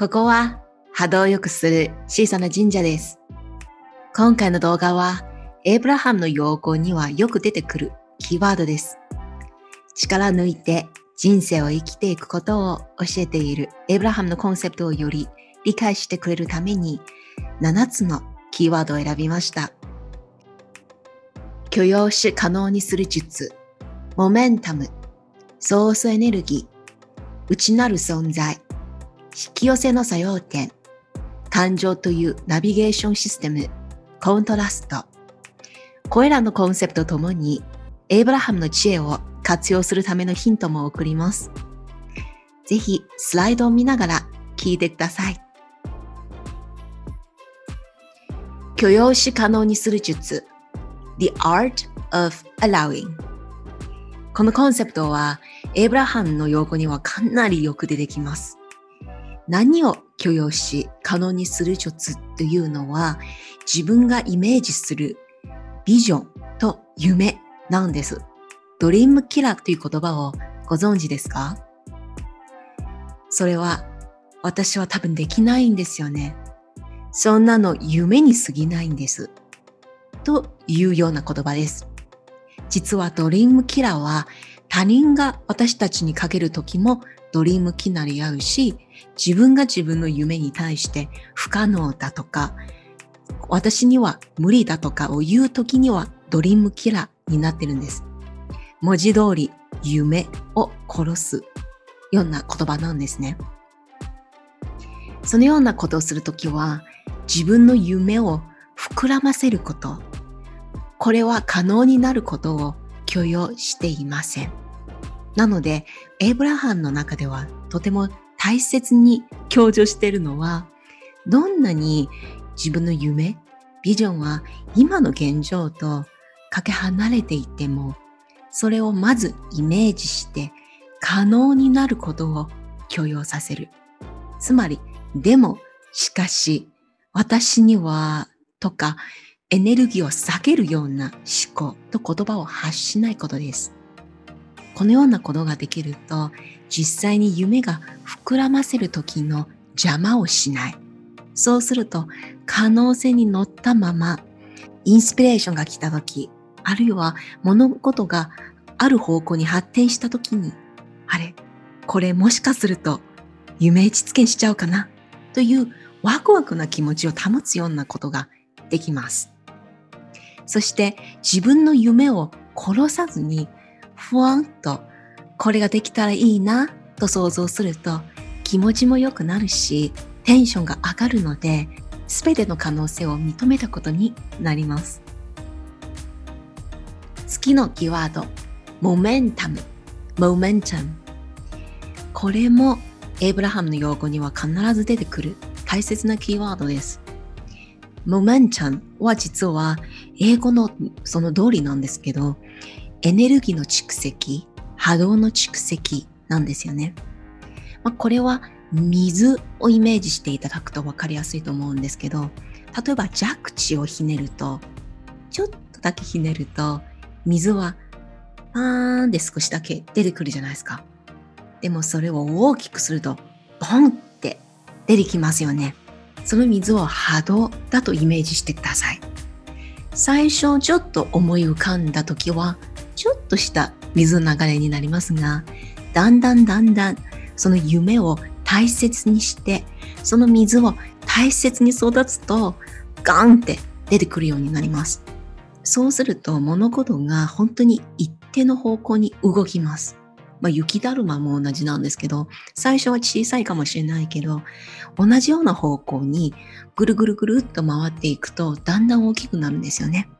ここは波動を良くする小さな神社です。今回の動画は、エイブラハムの用語にはよく出てくるキーワードです。力抜いて人生を生きていくことを教えているエイブラハムのコンセプトをより理解してくれるために7つのキーワードを選びました。許容し可能にする術、モメンタム、ソースエネルギー、内なる存在、引き寄せの作用点、感情というナビゲーションシステム、コントラスト。これらのコンセプトともに、エイブラハムの知恵を活用するためのヒントも送ります。ぜひスライドを見ながら聞いてください。許容し可能にする術 The Art of Allowing このコンセプトはエイブラハムの用語にはかなりよく出てきます。何を許容し可能にする術というのは自分がイメージするビジョンと夢なんです。ドリームキラーという言葉をご存知ですか？それは私は多分できないんですよね。そんなの夢に過ぎないんです。というような言葉です。実はドリームキラーは他人が私たちにかける時もドリームキナリ合うし、自分が自分の夢に対して不可能だとか、私には無理だとかを言う時にはドリームキラーになってるんです。文字通り夢を殺すような言葉なんですね。そのようなことをするときは自分の夢を膨らませること、これは可能になることを許容していません。なので、エイブラハムの中ではとても大切に強調しているのは、どんなに自分の夢、ビジョンは今の現状とかけ離れていても、それをまずイメージして可能になることを許容させる。つまり、でも、しかし、私には、とか、エネルギーを下げるような思考と言葉を発しないことです。このようなことができると、実際に夢が膨らませる時の邪魔をしない。そうすると、可能性に乗ったまま、インスピレーションが来た時、あるいは物事がある方向に発展した時に、あれ、これもしかすると夢実現しちゃうかなというワクワクな気持ちを保つようなことができます。そして自分の夢を殺さずにふわんとこれができたらいいなと想像すると気持ちも良くなるしテンションが上がるので全ての可能性を認めたことになります。次のキーワードモメンタムモメンタムこれもエイブラハムの用語には必ず出てくる大切なキーワードです。モメンタムは実は英語のその通りなんですけどエネルギーの蓄積、波動の蓄積なんですよね。まあ、これは水をイメージしていただくと分かりやすいと思うんですけど、例えば弱地をひねると、ちょっとだけひねると、水はパーンで少しだけ出てくるじゃないですか。でもそれを大きくすると、ボンって出てきますよね。その水を波動だとイメージしてください。最初ちょっと思い浮かんだ時はちょっとした水の流れになりますが、だんだんだんだんその夢を大切にして、その水を大切に育つと、ガンって出てくるようになります。そうすると物事が本当に一定の方向に動きます。まあ、雪だるまも同じなんですけど、最初は小さいかもしれないけど、同じような方向にぐるぐるぐるっと回っていくと、だんだん大きくなるんですよね。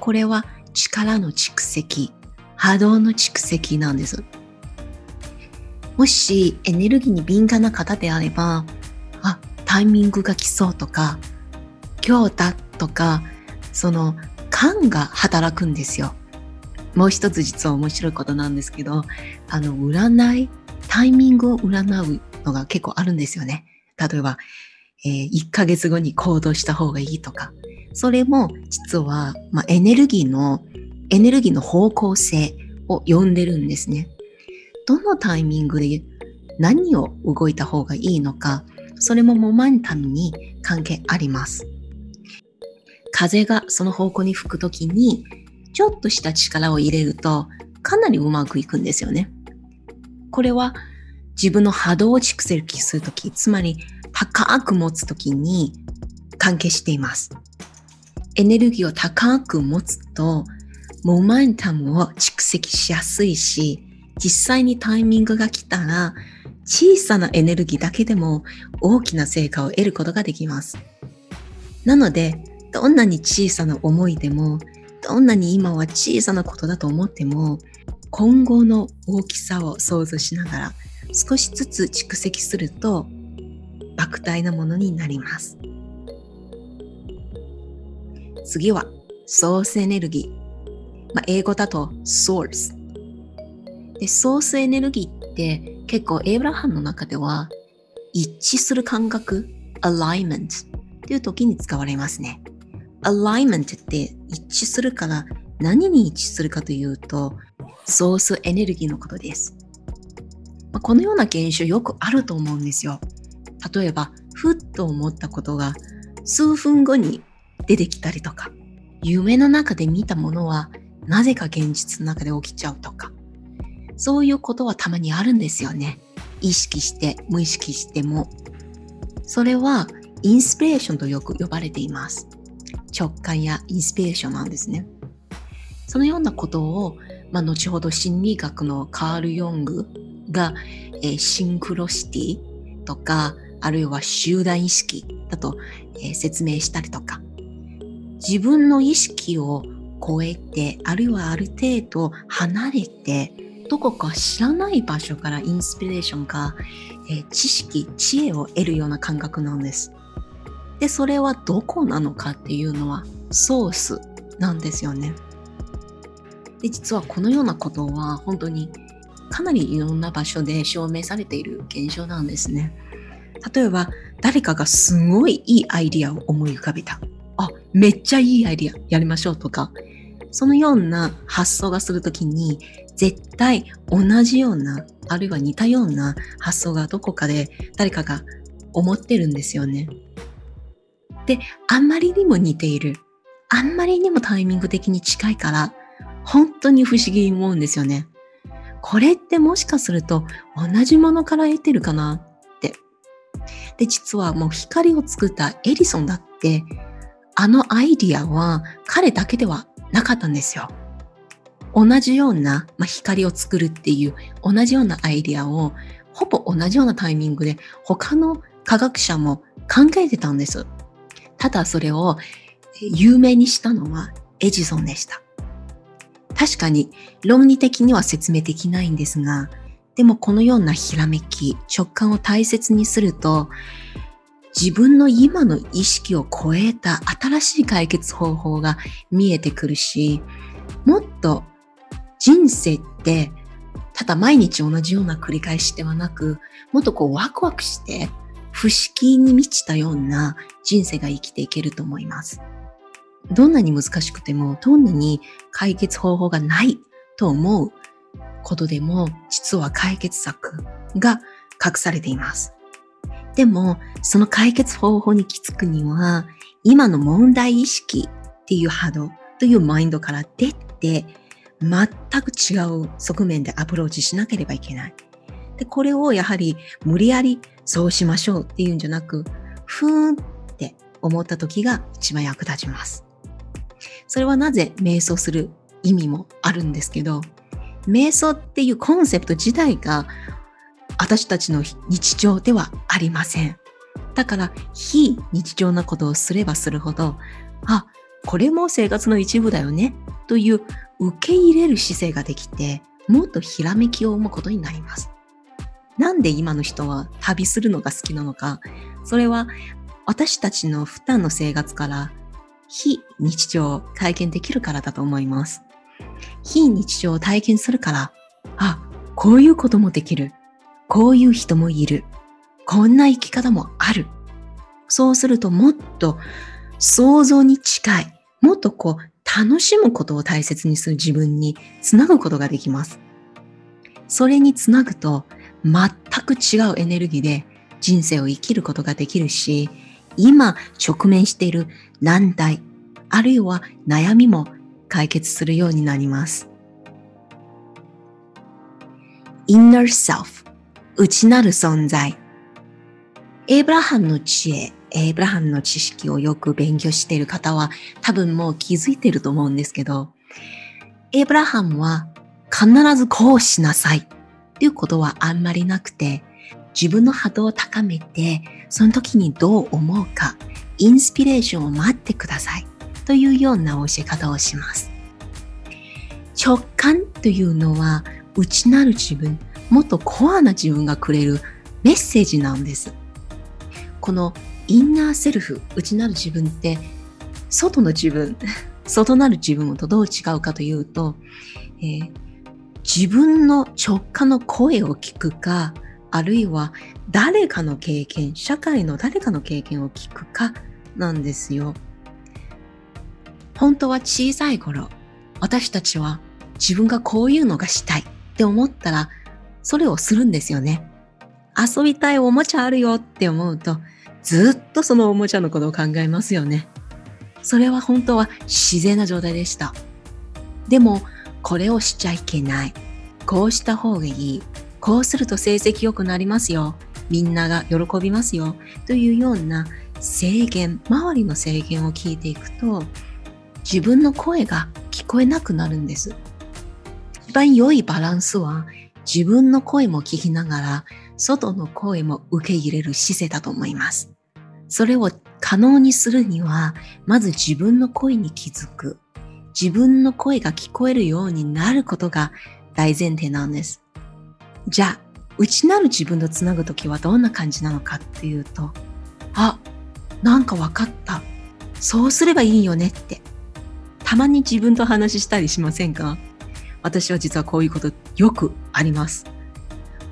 これは力の蓄積、波動の蓄積なんです。もしエネルギーに敏感な方であれば、あ、タイミングが来そうとか、今日だとか、その感が働くんですよ。もう一つ実は面白いことなんですけど、あの、占い、タイミングを占うのが結構あるんですよね。例えば、えー、1ヶ月後に行動した方がいいとか、それも実は、まあ、エネルギーの、エネルギーの方向性を呼んでるんですね。どのタイミングで何を動いた方がいいのか、それもモマンタムに関係あります。風がその方向に吹くときに、ちょっとした力を入れると、かなりうまくいくんですよね。これは自分の波動を蓄積するとき、つまり高く持つときに関係しています。エネルギーを高く持つと、モマンタムを蓄積しやすいし、実際にタイミングが来たら、小さなエネルギーだけでも大きな成果を得ることができます。なので、どんなに小さな思いでも、どんなに今は小さなことだと思っても、今後の大きさを想像しながら少しずつ蓄積すると莫大なものになります。次はソースエネルギー。まあ、英語だと source。で、ソースエネルギーって結構エイブラハムの中では一致する感覚、alignment っていう時に使われますね。alignment って一致するから何に一致するかというと、ソースエネルギーのことです。まあ、このような現象よくあると思うんですよ。例えば、ふっと思ったことが数分後に出てきたりとか、夢の中で見たものはなぜか現実の中で起きちゃうとか、そういうことはたまにあるんですよね。意識して、無意識しても。それはインスピレーションとよく呼ばれています。直感やインスピレーションなんですね。そのようなことを、まあ、後ほど心理学のカール・ヨングが、えー、シンクロシティとか、あるいは集団意識だと、えー、説明したりとか、自分の意識を超えて、あるいはある程度離れて、どこか知らない場所からインスピレーションか、えー、知識、知恵を得るような感覚なんです。で、それはどこなのかっていうのはソースなんですよね。で、実はこのようなことは本当にかなりいろんな場所で証明されている現象なんですね。例えば、誰かがすごいいいアイディアを思い浮かべた。あ、めっちゃいいアイディアやりましょうとか、そのような発想がするときに、絶対同じような、あるいは似たような発想がどこかで誰かが思ってるんですよね。で、あんまりにも似ている。あんまりにもタイミング的に近いから、本当に不思議に思うんですよね。これってもしかすると同じものから得てるかなって。で、実はもう光を作ったエリソンだって、あのアイディアは彼だけではなかったんですよ。同じような、まあ、光を作るっていう同じようなアイディアをほぼ同じようなタイミングで他の科学者も考えてたんです。ただそれを有名にしたのはエジソンでした。確かに論理的には説明できないんですが、でもこのようなひらめき、直感を大切にすると、自分の今の意識を超えた新しい解決方法が見えてくるし、もっと人生ってただ毎日同じような繰り返しではなく、もっとこうワクワクして不思議に満ちたような人生が生きていけると思います。どんなに難しくても、どんなに解決方法がないと思うことでも、実は解決策が隠されています。でも、その解決方法に気づくには、今の問題意識っていう波動というマインドから出て、全く違う側面でアプローチしなければいけない。で、これをやはり無理やりそうしましょうっていうんじゃなく、ふーんって思った時が一番役立ちます。それはなぜ瞑想する意味もあるんですけど、瞑想っていうコンセプト自体が私たちの日常ではありません。だから非日常なことをすればするほど、あ、これも生活の一部だよねという受け入れる姿勢ができて、もっとひらめきを生むことになります。なんで今の人は旅するのが好きなのか、それは私たちの普段の生活から非日常を体験できるからだと思います。非日常を体験するから、あ、こういうこともできる。こういう人もいる。こんな生き方もある。そうするともっと想像に近い、もっとこう楽しむことを大切にする自分につなぐことができます。それにつなぐと全く違うエネルギーで人生を生きることができるし、今直面している難題、あるいは悩みも解決するようになります。inner self 内なる存在。エイブラハムの知恵、エイブラハムの知識をよく勉強している方は多分もう気づいてると思うんですけど、エイブラハムは必ずこうしなさい。っていうことはあんまりなくて、自分の波動を高めて、その時にどう思うか、インスピレーションを待ってください。というような教え方をします。直感というのは内なる自分、もっとコアな自分がくれるメッセージなんです。このインナーセルフ、内なる自分って、外の自分、外なる自分とどう違うかというと、えー、自分の直感の声を聞くか、あるいは誰かの経験、社会の誰かの経験を聞くかなんですよ。本当は小さい頃、私たちは自分がこういうのがしたいって思ったら、それをするんですよね。遊びたいおもちゃあるよって思うと、ずっとそのおもちゃのことを考えますよね。それは本当は自然な状態でした。でも、これをしちゃいけない。こうした方がいい。こうすると成績良くなりますよ。みんなが喜びますよ。というような制限、周りの制限を聞いていくと、自分の声が聞こえなくなるんです。一番良いバランスは自分の声も聞きながら、外の声も受け入れる姿勢だと思います。それを可能にするには、まず自分の声に気づく。自分の声が聞こえるようになることが大前提なんです。じゃあ、内なる自分とつなぐときはどんな感じなのかっていうと、あ、なんかわかった。そうすればいいよねって。たまに自分と話したりしませんか？私は実はこういうことよくあります。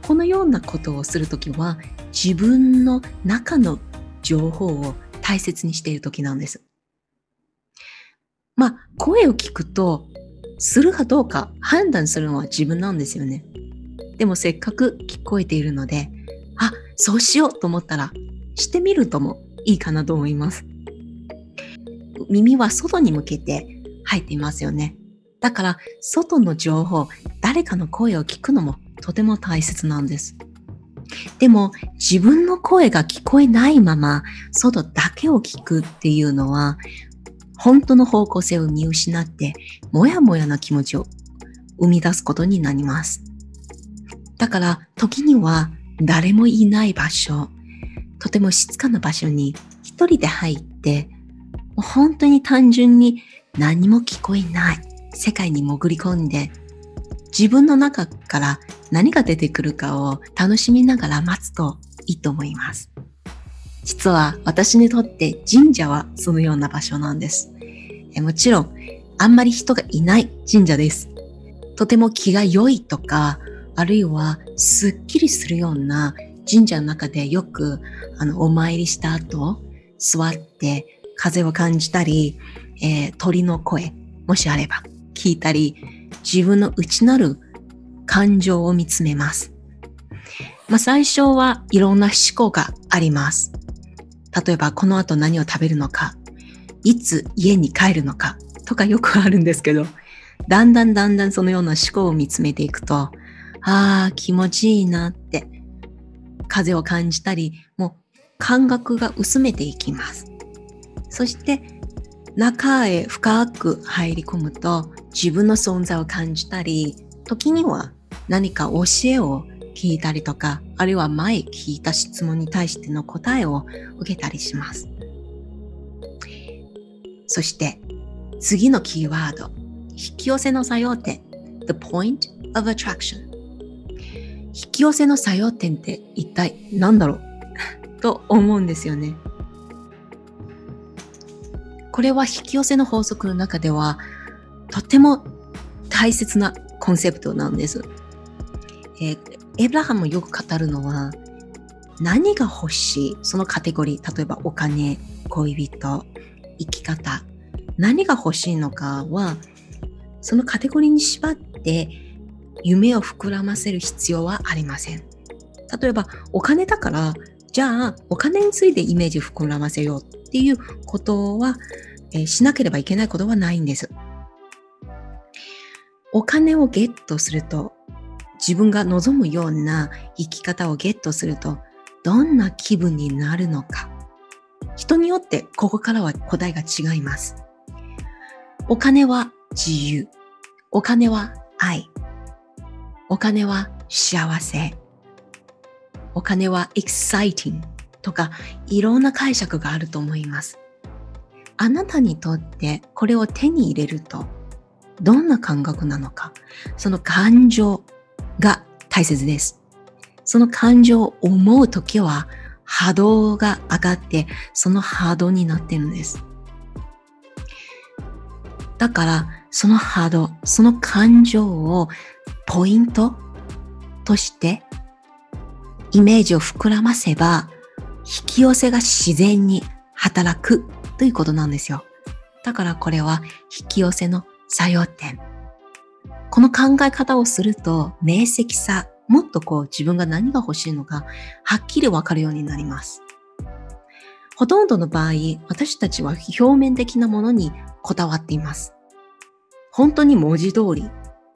このようなことをするときは自分の中の情報を大切にしている時なんです。まあ、声を聞くと、するかどうか判断するのは自分なんですよね。でもせっかく聞こえているので、あ、そうしようと思ったら、してみるともいいかなと思います。耳は外に向けて入っていますよね。だから、外の情報、誰かの声を聞くのもとても大切なんです。でも自分の声が聞こえないまま外だけを聞くっていうのは本当の方向性を見失ってもやもやな気持ちを生み出すことになります。だから時には誰もいない場所、とても静かな場所に一人で入って本当に単純に何も聞こえない世界に潜り込んで自分の中から何が出てくるかを楽しみながら待つといいと思います。実は私にとって神社はそのような場所なんです。もちろん、あんまり人がいない神社です。とても気が良いとか、あるいはすっきりするような神社の中でよくあのお参りした後、座って風を感じたり、えー、鳥の声、もしあれば聞いたり、自分の内なる感情を見つめます。まあ、最初はいろんな思考があります。例えば、この後何を食べるのか、いつ家に帰るのかとかよくあるんですけど、だんだんだんだんそのような思考を見つめていくと、ああ、気持ちいいなって、風を感じたり、もう感覚が薄めていきます。そして、中へ深く入り込むと、自分の存在を感じたり、時には何か教えを聞いたりとか、あるいは前聞いた質問に対しての答えを受けたりします。そして次のキーワード、引き寄せの作用点、the point of attraction。引き寄せの作用点って一体何だろう？と思うんですよね。これは引き寄せの法則の中ではとても大切なコンセプトなんです。えー、エブラハムもよく語るのは、何が欲しい？そのカテゴリー、例えばお金、恋人、生き方、何が欲しいのかは、そのカテゴリーに縛って夢を膨らませる必要はありません。例えば、お金だから、じゃあ、お金についてイメージ膨らませようっていうことは、えー、しなければいけないことはないんです。お金をゲットすると、自分が望むような生き方をゲットすると、どんな気分になるのか。人によってここからは答えが違います。お金は自由。お金は愛。お金は幸せ。お金は exciting とかいろんな解釈があると思います。あなたにとってこれを手に入れるとどんな感覚なのか、その感情が大切です。その感情を思うときは波動が上がってその波動になってるんです。だからその波動、その感情をポイントとしてイメージを膨らませば引き寄せが自然に働くということなんですよ。だからこれは引き寄せの作用点。この考え方をすると明晰さ、もっとこう自分が何が欲しいのかはっきりわかるようになります。ほとんどの場合、私たちは表面的なものにこだわっています。本当に文字通り、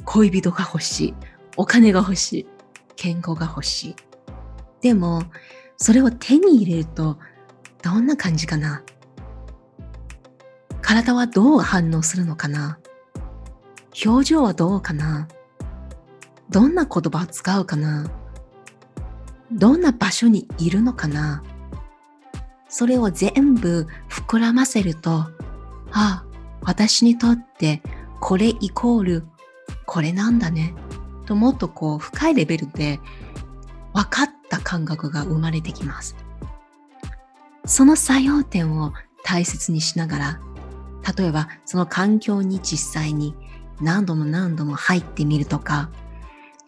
恋人が欲しい、お金が欲しい、健康が欲しい。でも、それを手に入れると、どんな感じかな？体はどう反応するのかな？表情はどうかな？どんな言葉を使うかな？どんな場所にいるのかな？それを全部膨らませると、あ、私にとってこれイコールこれなんだね。ともっとこう深いレベルで分かった感覚が生まれてきます。その作用点を大切にしながら、例えばその環境に実際に何度も何度も入ってみるとか、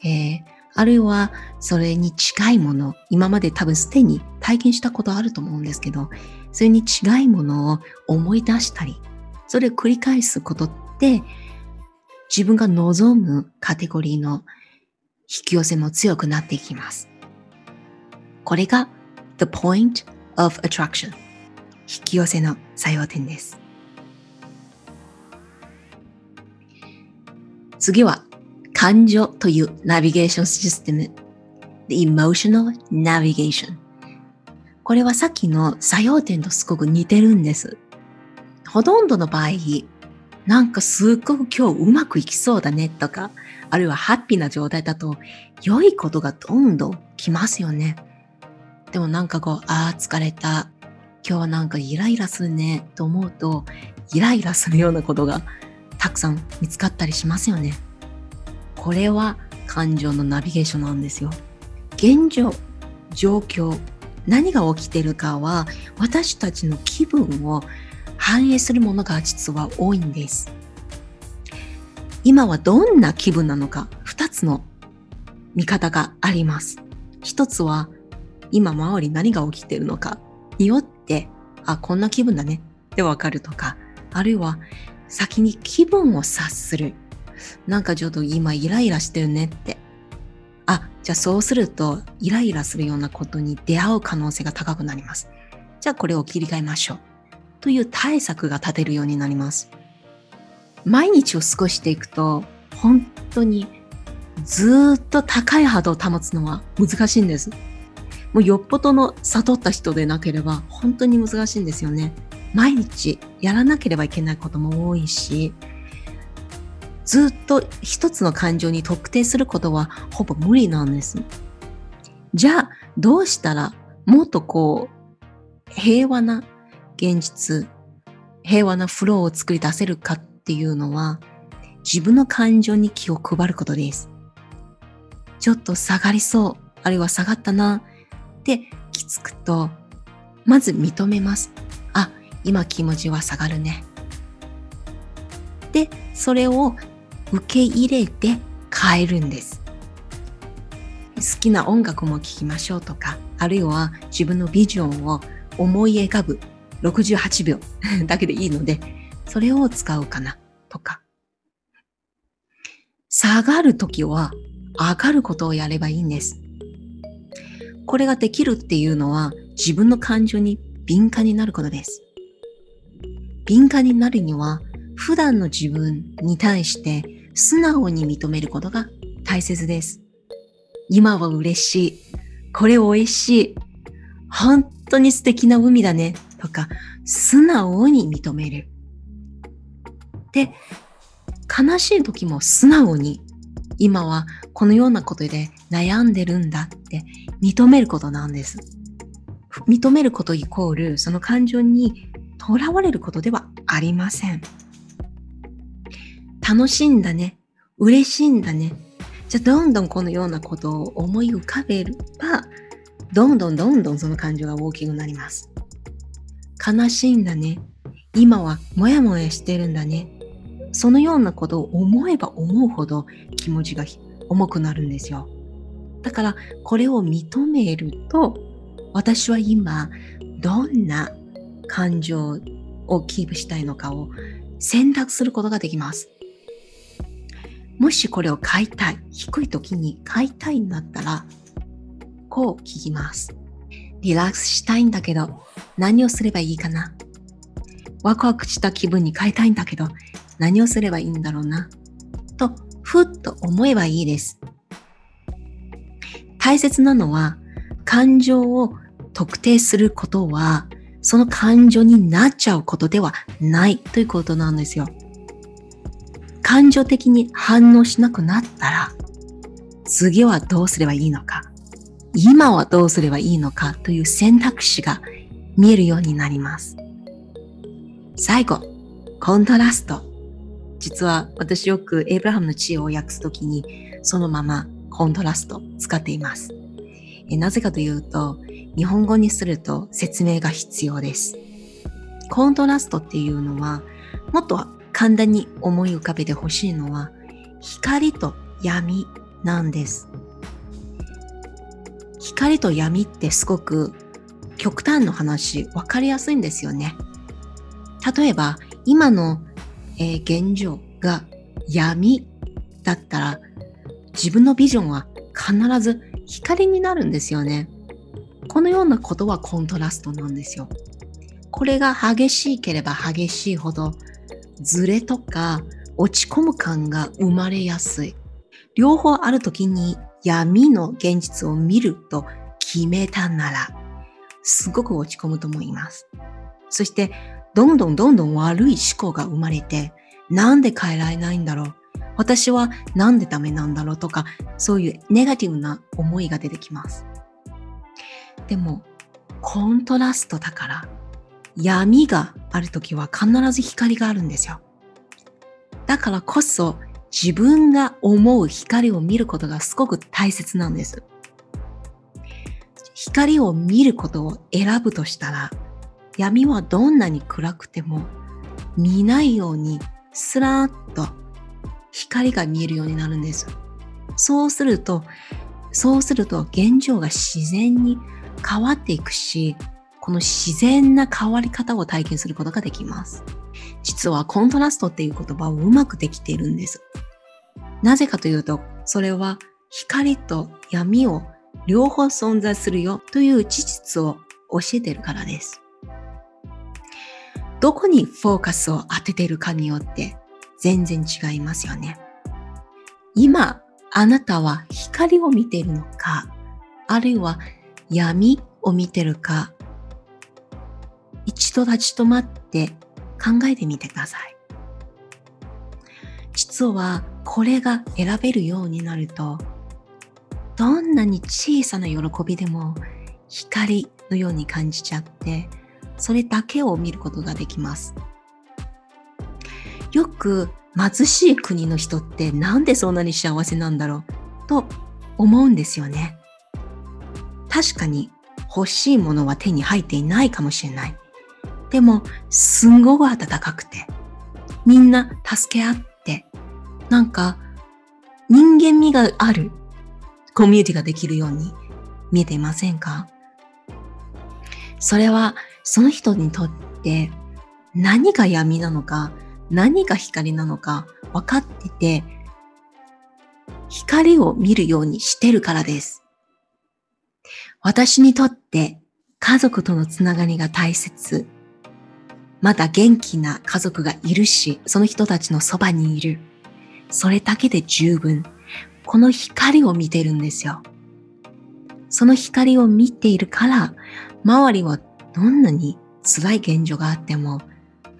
えー、あるいはそれに近いもの、今まで多分すでに体験したことあると思うんですけど、それに違いものを思い出したり、それを繰り返すことって、自分が望むカテゴリーの引き寄せも強くなっていきます。これが The Point of Attraction 引き寄せの作用点です。次は感情というナビゲーションシステム The Emotional Navigation これはさっきの作用点とすごく似てるんです。ほとんどの場合、なんかすっごく今日うまくいきそうだねとか、あるいはハッピーな状態だと良いことがどんどん来ますよね。でもなんかこう、ああ、疲れた。今日はなんかイライラするねと思うと、イライラするようなことがたくさん見つかったりしますよね。これは感情のナビゲーションなんですよ。現状、状況、何が起きてるかは私たちの気分を反映するものが実は多いんです。今はどんな気分なのか2つの見方があります。一つは今周り何が起きてるのかによって、あ、こんな気分だねってわかるとか、あるいは先に気分を察する。なんかちょっと今イライラしてるねって。あ、じゃあそうするとイライラするようなことに出会う可能性が高くなります。じゃあこれを切り替えましょう。という対策が立てるようになります。毎日を過ごしていくと、本当にずっと高い波動を保つのは難しいんです。もうよっぽどの悟った人でなければ本当に難しいんですよね。毎日やらなければいけないことも多いし、ずっと一つの感情に特定することはほぼ無理なんです。じゃあ、どうしたらもっとこう、平和な現実、平和なフローを作り出せるかっていうのは、自分の感情に気を配ることです。ちょっと下がりそう、あるいは下がったなって気づくと、まず認めます。あ、今気持ちは下がるね。で、それを受け入れて変えるんです。好きな音楽も聴きましょうとか、あるいは自分のビジョンを思い浮かぶ68秒 だけでいいので、それを使うかなとか。下がるときは上がることをやればいいんです。これができるっていうのは自分の感情に敏感になることです。敏感になるには普段の自分に対して素直に認めることが大切です。今は嬉しい。これ美味しい。本当に素敵な海だね。とか、素直に認める。で、悲しい時も素直に、今はこのようなことで悩んでるんだって認めることなんです。認めることイコール、その感情にとらわれることではありません。楽しいんだね。嬉しいんだね。じゃあどんどんこのようなことを思い浮かべれば、どんどんどんどんその感情が大きくなります。悲しいんだね。今はもやもやしてるんだね。そのようなことを思えば思うほど気持ちが重くなるんですよ。だからこれを認めると私は今どんな感情をキープしたいのかを選択することができます。もしこれを買いたい、低い時に買いたいんだったら、こう聞きます。リラックスしたいんだけど、何をすればいいかなワクワクした気分に変えたいんだけど、何をすればいいんだろうな？と、ふっと思えばいいです。大切なのは、感情を特定することは、その感情になっちゃうことではないということなんですよ。感情的に反応しなくなったら、次はどうすればいいのか、今はどうすればいいのか？という選択肢が見えるようになります。最後、コントラスト。実は私よくエイブラハムの知恵を訳すときにそのままコントラスト使っています。えなぜかというと、日本語にすると説明が必要です。コントラストっていうのは、もっと簡単に思い浮かべてほしいのは光と闇なんです。光と闇ってすごく極端の話分かりやすいんですよね。例えば今の、えー、現状が闇だったら自分のビジョンは必ず光になるんですよね。このようなことはコントラストなんですよ。これが激しければ激しいほどズレとか落ち込む感が生まれやすい。両方ある時に闇の現実を見ると決めたなら、すごく落ち込むと思います。そして、どんどんどんどん悪い思考が生まれて、なんで変えられないんだろう？私はなんでダメなんだろうとか、そういうネガティブな思いが出てきます。でも、コントラストだから、闇がある時は必ず光があるんですよ。だからこそ自分が思う光を見ることがすごく大切なんです。光を見ることを選ぶとしたら、闇はどんなに暗くても見ないようにスラーッと光が見えるようになるんです。そうすると、そうすると現状が自然に変わっていくし、この自然な変わり方を体験することができます。実はコントラストっていう言葉をうまくできているんです。なぜかというと、それは光と闇を両方存在するよという事実を教えてるからです。どこにフォーカスを当てているかによって全然違いますよね。今、あなたは光を見ているのか、あるいは闇を見てるか一度立ち止まって考えてみてください。実はこれが選べるようになると、どんなに小さな喜びでも光のように感じちゃって、それだけを見ることができます。よく貧しい国の人ってなんでそんなに幸せなんだろう？と思うんですよね。確かに欲しいものは手に入っていないかもしれない。でも、すんごく暖かくて、みんな助け合って、なんか、人間味があるコミュニティができるように見えていませんか？それは、その人にとって何が闇なのか、何が光なのか分かってて、光を見るようにしてるからです。私にとって家族とのつながりが大切。まだ元気な家族がいるし、その人たちのそばにいる。それだけで十分。この光を見てるんですよ。その光を見ているから、周りはどんなに辛い現状があっても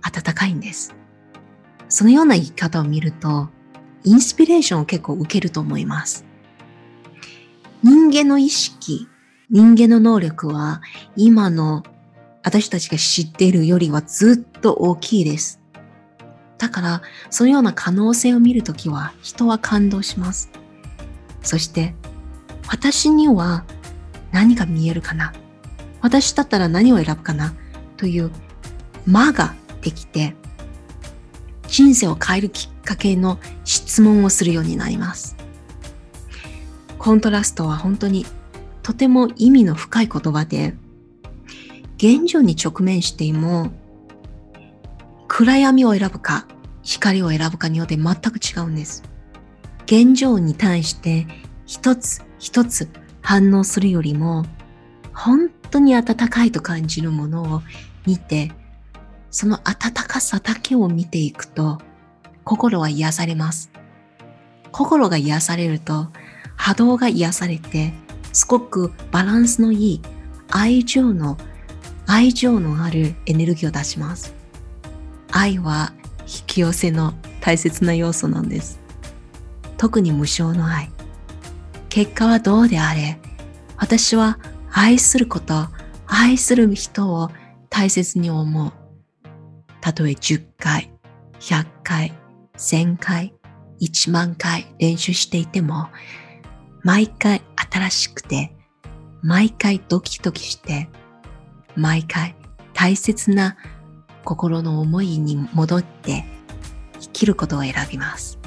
暖かいんです。そのような生き方を見ると、インスピレーションを結構受けると思います。人間の意識、人間の能力は今の私たちが知っているよりはずっと大きいです。だから、そのような可能性を見るときは人は感動します。そして、私には何が見えるかな私だったら何を選ぶかな？という間ができて、人生を変えるきっかけの質問をするようになります。コントラストは本当にとても意味の深い言葉で、現状に直面しても、暗闇を選ぶか、光を選ぶかによって全く違うんです。現状に対して一つ一つ反応するよりも、本当に温かいと感じるものを見て、その温かさだけを見ていくと、心は癒されます。心が癒されると、波動が癒されて、すごくバランスのいい愛情の、愛情のあるエネルギーを出します。愛は引き寄せの大切な要素なんです。特に無償の愛。結果はどうであれ、私は愛すること、愛する人を大切に思う。たとえ10回、100回、1000回、1万回練習していても、毎回新しくて、毎回ドキドキして、毎回大切な心の思いに戻って生きることを選びます。